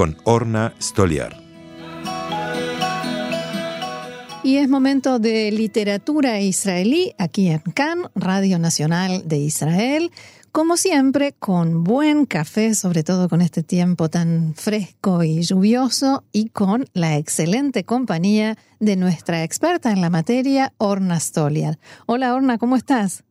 con Orna Stoliar. Y es momento de literatura israelí aquí en Cannes, Radio Nacional de Israel. Como siempre, con buen café, sobre todo con este tiempo tan fresco y lluvioso, y con la excelente compañía de nuestra experta en la materia, Orna Stoliar. Hola Orna, ¿cómo estás?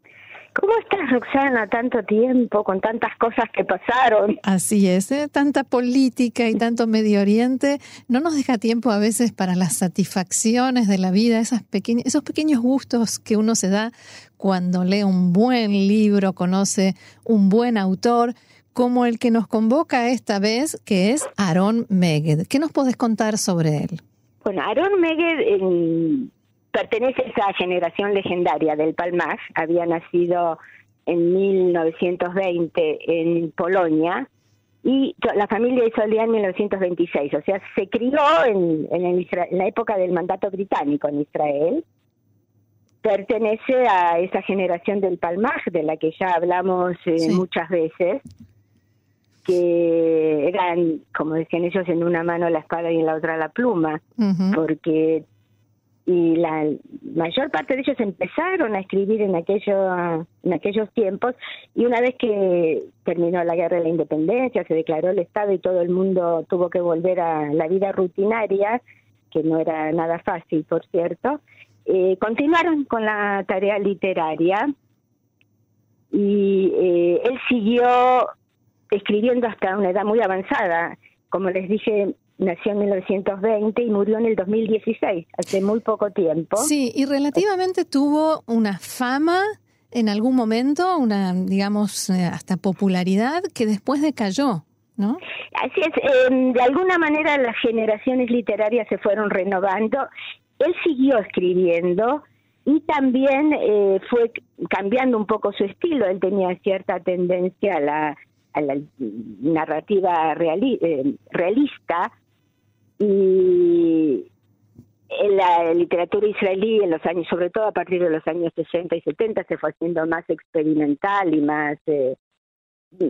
¿Cómo estás, Roxana? Tanto tiempo, con tantas cosas que pasaron. Así es, ¿eh? tanta política y tanto Medio Oriente no nos deja tiempo a veces para las satisfacciones de la vida, esas esos pequeños gustos que uno se da cuando lee un buen libro, conoce un buen autor, como el que nos convoca esta vez, que es Aaron Meged. ¿Qué nos podés contar sobre él? Bueno, Aaron Meged pertenece a esa generación legendaria del Palmaj, había nacido en 1920 en Polonia y la familia hizo el día en 1926, o sea, se crió en, en, la época del mandato británico en Israel. Pertenece a esa generación del Palmaj, de la que ya hablamos eh, muchas veces, que eran, como decían ellos, en una mano la espada y en la otra la pluma, porque y la mayor parte de ellos empezaron a escribir en aquello, en aquellos tiempos y una vez que terminó la guerra de la independencia se declaró el estado y todo el mundo tuvo que volver a la vida rutinaria que no era nada fácil por cierto eh, continuaron con la tarea literaria y eh, él siguió escribiendo hasta una edad muy avanzada. Como les dije nació en 1920 y murió en el 2016, hace muy poco tiempo. Sí, y relativamente tuvo una fama en algún momento, una, digamos, eh, hasta popularidad que después decayó. ¿No? Así es, em, de alguna manera las generaciones literarias se fueron renovando. Él siguió escribiendo y también eh, fue cambiando un poco su estilo. Él tenía cierta tendencia a la, a la narrativa eh, realista, y en la literatura israelí en los años, sobre todo a partir de los años 60 y 70, se fue haciendo más experimental y más eh,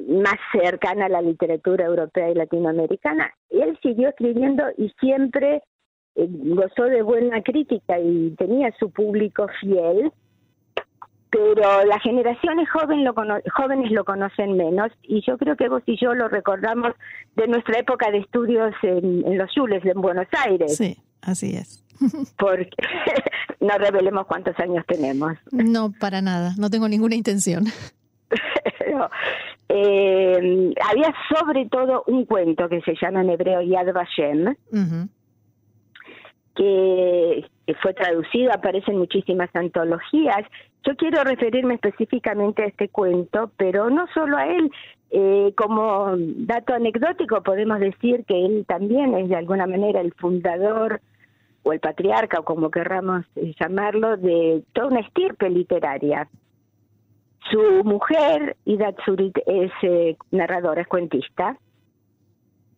más cercana a la literatura europea y latinoamericana. Él siguió escribiendo y siempre eh, gozó de buena crítica y tenía su público fiel pero las generaciones joven lo jóvenes lo conocen menos y yo creo que vos y yo lo recordamos de nuestra época de estudios en, los Jules en Buenos Aires. Sí, así es. Porque no revelemos cuántos años tenemos. No, para nada, no tengo ninguna intención. eh, había sobre todo un cuento que se llama en hebreo Yad Vashem, que fue traducido, aparece en muchísimas antologías yo quiero referirme específicamente a este cuento, pero no solo a él. Eh, como dato anecdótico podemos decir que él también es de alguna manera el fundador o el patriarca o como querramos eh, llamarlo de toda una estirpe literaria. Su mujer, Ida es eh, narradora, es cuentista.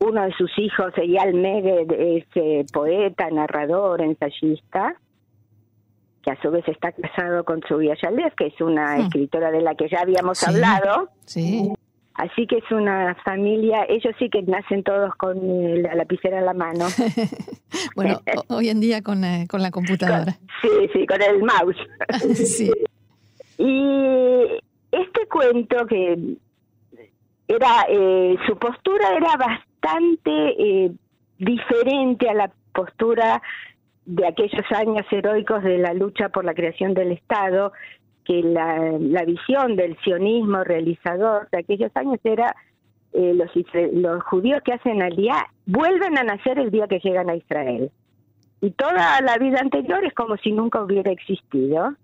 Uno de sus hijos, Eyal Meged, es poeta, narrador, ensayista que a su vez está casado con su Yalev, que es una escritora de la que ya habíamos hablado. Sí. Así que es una familia, ellos sí que nacen todos con la lapicera en la mano. bueno, hoy en día con, eh, con la computadora. sí, sí, con el mouse. sí. Y este cuento que era, eh, su postura era bastante eh, diferente a la postura de aquellos años heroicos de la lucha por la creación del Estado, que la, la visión del sionismo realizador de aquellos años era eh, los, los judíos que hacen al día vuelven a nacer el día que llegan a Israel. Y toda la vida anterior es como si nunca hubiera existido.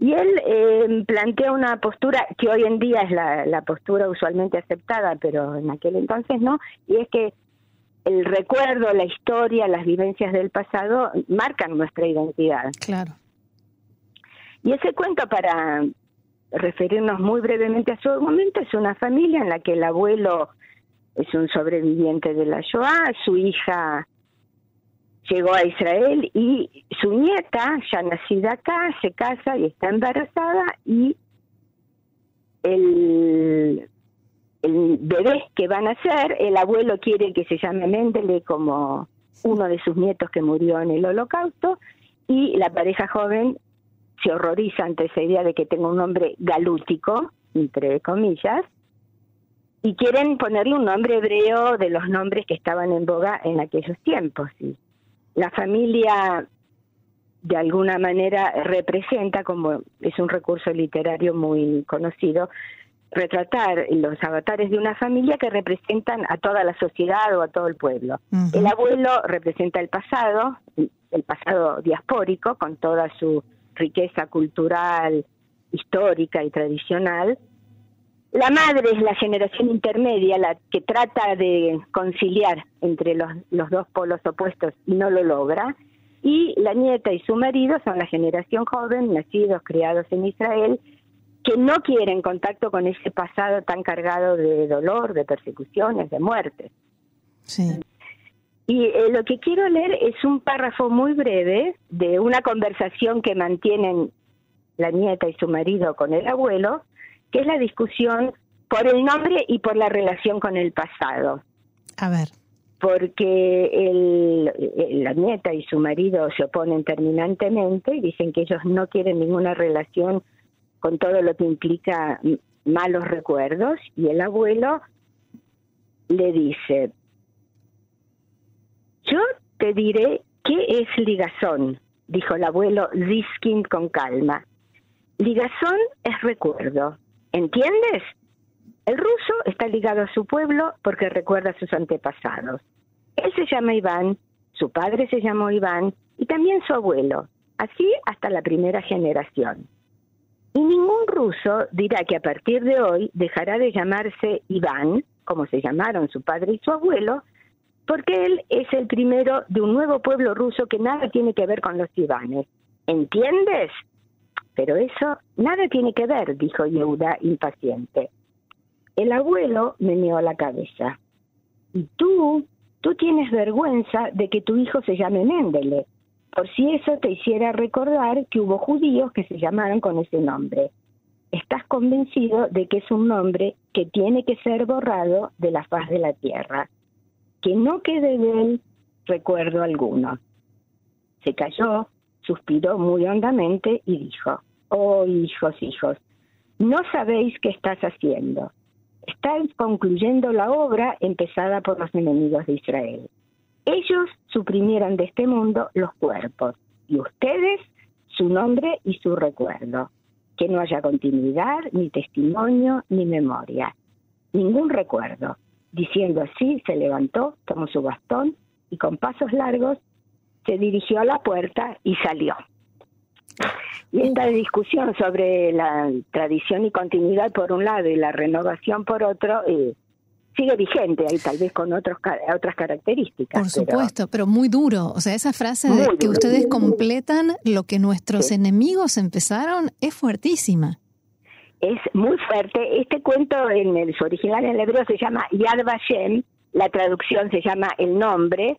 Y él eh, plantea una postura que hoy en día es la, la postura usualmente aceptada, pero en aquel entonces no, y es que el recuerdo, la historia, las vivencias del pasado marcan nuestra identidad. Claro. Y ese cuento, para referirnos muy brevemente a su momento, es una familia en la que el abuelo es un sobreviviente de la Shoah, su hija llegó a Israel y su nieta, ya nacida acá, se casa y está embarazada y el, el bebé que van a ser, el abuelo quiere que se llame Mendele como uno de sus nietos que murió en el holocausto y la pareja joven se horroriza ante esa idea de que tenga un nombre galútico, entre comillas, y quieren ponerle un nombre hebreo de los nombres que estaban en boga en aquellos tiempos. La familia de alguna manera representa, como es un recurso literario muy conocido, retratar los avatares de una familia que representan a toda la sociedad o a todo el pueblo. El abuelo representa el pasado, el pasado diaspórico, con toda su riqueza cultural, histórica y tradicional. La madre es la generación intermedia, la que trata de conciliar entre los, los dos polos opuestos y no lo logra. Y la nieta y su marido son la generación joven, nacidos, criados en Israel, que no quieren contacto con ese pasado tan cargado de dolor, de persecuciones, de muerte. Sí. Y eh, lo que quiero leer es un párrafo muy breve de una conversación que mantienen la nieta y su marido con el abuelo, que es la discusión por el nombre y por la relación con el pasado. A ver. Porque el, la nieta y su marido se oponen terminantemente y dicen que ellos no quieren ninguna relación con todo lo que implica malos recuerdos y el abuelo le dice, yo te diré qué es ligazón, dijo el abuelo Ziskin con calma. Ligazón es recuerdo, ¿entiendes? El ruso está ligado a su pueblo porque recuerda a sus antepasados. Él se llama Iván, su padre se llamó Iván y también su abuelo, así hasta la primera generación. Y ningún ruso dirá que a partir de hoy dejará de llamarse Iván, como se llamaron su padre y su abuelo, porque él es el primero de un nuevo pueblo ruso que nada tiene que ver con los ivanes. ¿Entiendes? Pero eso nada tiene que ver, dijo Yehuda impaciente. El abuelo meneó la cabeza. Y tú, tú tienes vergüenza de que tu hijo se llame Mendele, por si eso te hiciera recordar que hubo judíos que se llamaron con ese nombre. Estás convencido de que es un nombre que tiene que ser borrado de la faz de la tierra que no quede de él recuerdo alguno. Se calló, suspiró muy hondamente y dijo, Oh hijos, hijos, no sabéis qué estás haciendo. Estáis concluyendo la obra empezada por los enemigos de Israel. Ellos suprimieron de este mundo los cuerpos y ustedes su nombre y su recuerdo. Que no haya continuidad, ni testimonio, ni memoria. Ningún recuerdo. Diciendo así, se levantó, tomó su bastón y con pasos largos se dirigió a la puerta y salió. Y esta discusión sobre la tradición y continuidad por un lado y la renovación por otro eh, sigue vigente, ahí tal vez con otros, otras características. Por supuesto, pero, muy duro. O sea, esa frase de que ustedes completan lo que nuestros enemigos empezaron es fuertísima es muy fuerte. Este cuento en el, su original en el hebreo se llama Yad Vashem, la traducción se llama El Nombre,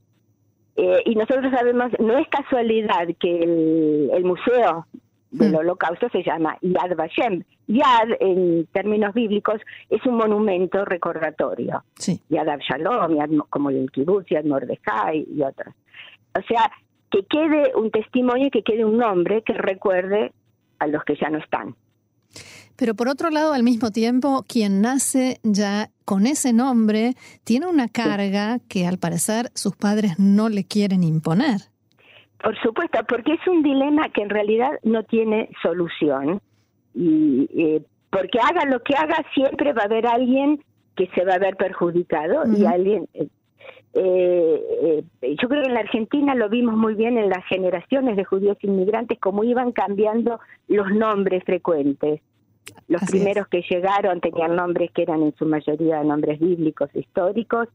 eh, y nosotros sabemos, no es casualidad que el, museo del hmm. holocausto se llama Yad Vashem. Yad, en términos bíblicos, es un monumento recordatorio. Sí. Yad Abshalom, como el Kibbutz, Yad Mordejai y otros. O sea, que quede un testimonio, que quede un nombre que recuerde a los que ya no están. Pero por otro lado, al mismo tiempo, quien nace ya con ese nombre tiene una carga que al parecer sus padres no le quieren imponer. Por supuesto, porque es un dilema que en realidad no tiene solución. Y eh, porque haga lo que haga, siempre va a haber alguien que se va a ver perjudicado y alguien. Eh, eh, yo creo que en la Argentina lo vimos muy bien en las generaciones de judíos inmigrantes, cómo iban cambiando los nombres frecuentes. Los primeros que llegaron tenían nombres que eran en su mayoría nombres bíblicos, históricos,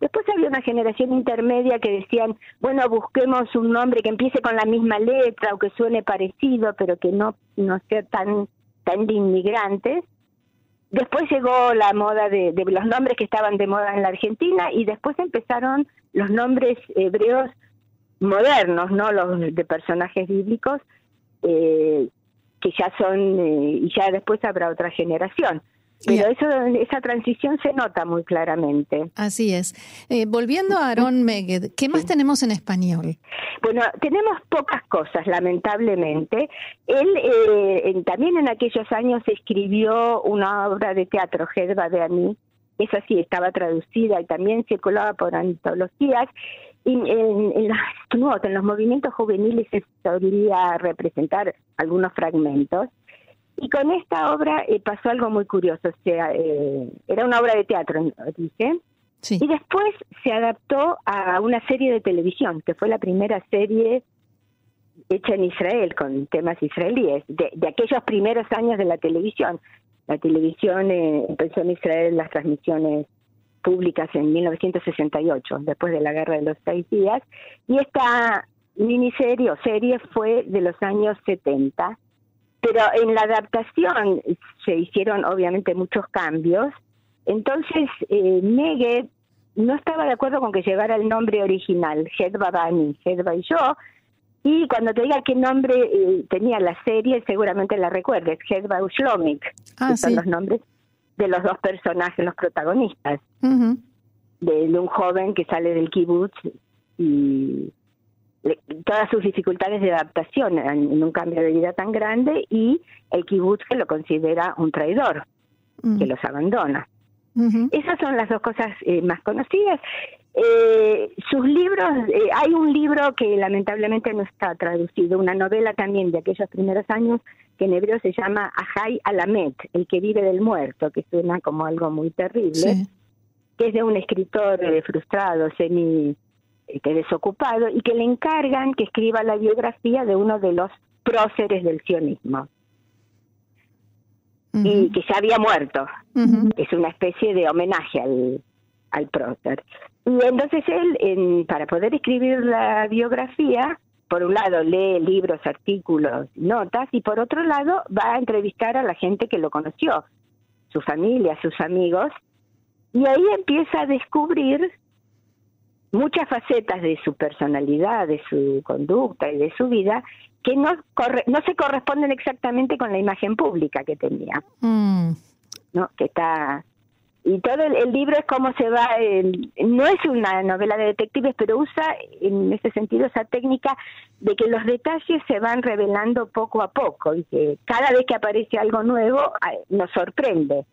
Después había una generación intermedia que decían, bueno, busquemos un nombre que empiece con la misma letra o que suene parecido, pero que no, no sea tan, tan de inmigrantes. Después llegó la moda de, de los nombres que estaban de moda en la Argentina y después empezaron los nombres hebreos modernos, no los de personajes bíblicos, eh, que ya son, eh, y ya después habrá otra generación. Pero eso, esa transición se nota muy claramente. Así es. Eh, volviendo a Aaron Meged, ¿qué más tenemos en español? Bueno, tenemos pocas cosas, lamentablemente. Él eh, también en aquellos años escribió una obra de teatro, Gedba de Ani, esa sí estaba traducida y también circulaba por antologías. Y en, en, los, en los movimientos juveniles se solía representar algunos fragmentos. Y con esta obra eh, pasó algo muy curioso, o sea, eh, era una obra de teatro, dije, y después se adaptó a una serie de televisión, que fue la primera serie hecha en Israel con temas israelíes, de, aquellos primeros años de la televisión. La televisión eh, empezó en Israel las transmisiones públicas en 1968, después de la Guerra de los Seis Días, y esta miniserie o serie fue de los años 70 pero en la adaptación se hicieron obviamente muchos cambios. Entonces, eh, no estaba de acuerdo con que llegara el nombre original, Hedva Bani, Hedva y yo. Y cuando te diga qué nombre eh, tenía la serie, seguramente la recuerdes, Hedva Ushlomik, ah, que son los nombres de los dos personajes, los protagonistas. de, de, un joven que sale del kibutz y todas sus dificultades de adaptación en, un cambio de vida tan grande y el kibutz que lo considera un traidor, que los abandona. Esas son las dos cosas eh, más conocidas. Eh, sus libros, eh, hay un libro que lamentablemente no está traducido, una novela también de aquellos primeros años que en hebreo se llama Ahai Alamet, el que vive del muerto, que suena como algo muy terrible, que es de un escritor frustrado, semi que desocupado y que le encargan que escriba la biografía de uno de los próceres del sionismo y que ya había muerto. Es una especie de homenaje al, al prócer. Y entonces él, en, para poder escribir la biografía, por un lado lee libros, artículos, notas, y por otro lado va a entrevistar a la gente que lo conoció, su familia, sus amigos, y ahí empieza a descubrir muchas facetas de su personalidad, de su conducta y de su vida que no no se corresponden exactamente con la imagen pública que tenía. Mm. ¿No? Que está y todo el, libro es como se va no es una novela de detectives, pero usa en ese sentido esa técnica de que los detalles se van revelando poco a poco y que cada vez que aparece algo nuevo nos sorprende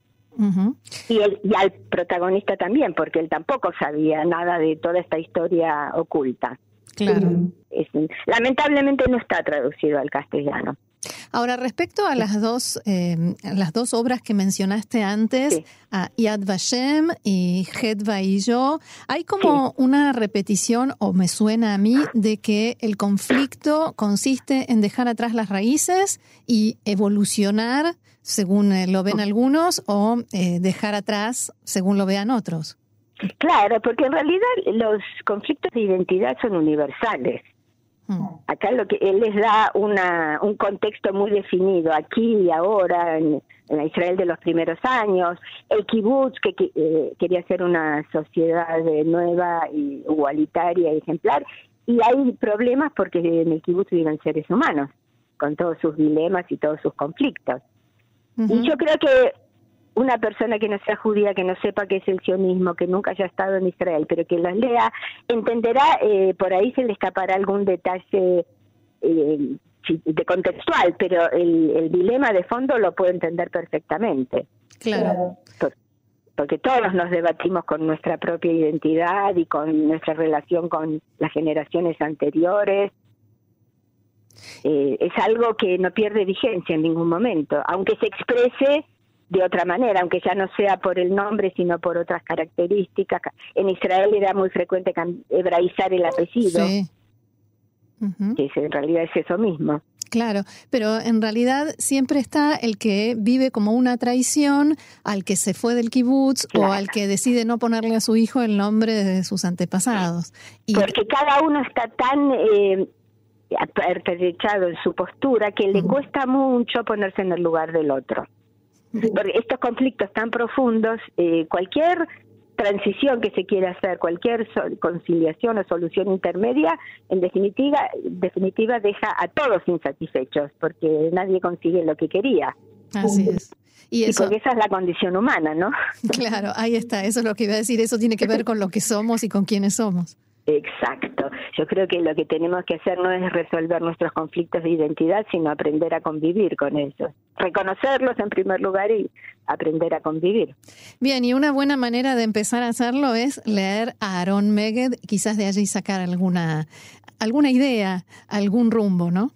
y, el, y al protagonista también, porque él tampoco sabía nada de toda esta historia oculta. Claro. lamentablemente no está traducido al castellano. Ahora, respecto a las dos, eh, las dos obras que mencionaste antes, a Yad Vashem y Hedva y yo, hay como una repetición, o me suena a mí, de que el conflicto consiste en dejar atrás las raíces y evolucionar según eh, lo ven algunos, o eh, dejar atrás según lo vean otros. Claro, porque en realidad los conflictos de identidad son universales. Acá lo que él les da una, un contexto muy definido, aquí y ahora, en, Israel de los primeros años, el kibutz que, eh, quería ser una sociedad nueva, y igualitaria y ejemplar, y hay problemas porque en el kibutz viven seres humanos, con todos sus dilemas y todos sus conflictos. Y yo creo que una persona que no sea judía, que no sepa qué es el sionismo, que nunca haya estado en Israel, pero que los lea, entenderá, eh, por ahí se le escapará algún detalle eh, de contextual, pero el, dilema de fondo lo puede entender perfectamente. Claro. porque todos nos debatimos con nuestra propia identidad y con nuestra relación con las generaciones anteriores eh, es algo que no pierde vigencia en ningún momento, aunque se exprese de otra manera, aunque ya no sea por el nombre, sino por otras características. En Israel era muy frecuente hebraizar el apellido, que en realidad es eso mismo. Claro, pero en realidad siempre está el que vive como una traición al que se fue del kibutz o al que decide no ponerle a su hijo el nombre de sus antepasados. Y... Porque cada uno está tan eh, en su postura que le cuesta mucho ponerse en el lugar del otro. Porque estos conflictos tan profundos, eh, cualquier transición que se quiera hacer, cualquier conciliación o solución intermedia, en definitiva, definitiva deja a todos insatisfechos, porque nadie consigue lo que quería. Así es. Y, eso, porque esa es la condición humana, ¿no? Claro, ahí está, eso es lo que iba a decir, eso tiene que ver con lo que somos y con quiénes somos. Exacto. Yo creo que lo que tenemos que hacer no es resolver nuestros conflictos de identidad, sino aprender a convivir con ellos. Reconocerlos en primer lugar y aprender a convivir. Bien, y una buena manera de empezar a hacerlo es leer a Aaron Meged, quizás de allí sacar alguna, alguna idea, algún rumbo, ¿no?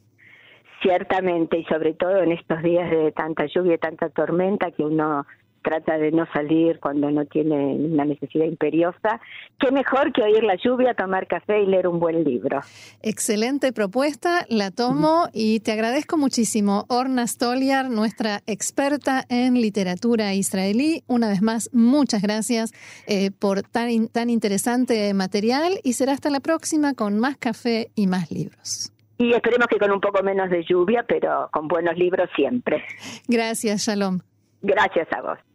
Ciertamente, y sobre todo en estos días de tanta lluvia y tanta tormenta que uno trata de no salir cuando no tiene una necesidad imperiosa. Qué mejor que oír la lluvia, tomar café y leer un buen libro. Excelente propuesta, la tomo y te agradezco muchísimo. Orna Stoliar, nuestra experta en literatura israelí. Una vez más, muchas gracias eh, por tan, tan interesante material y será hasta la próxima con más café y más libros. Y esperemos que con un poco menos de lluvia, pero con buenos libros siempre. Gracias, Shalom. Gracias a vos.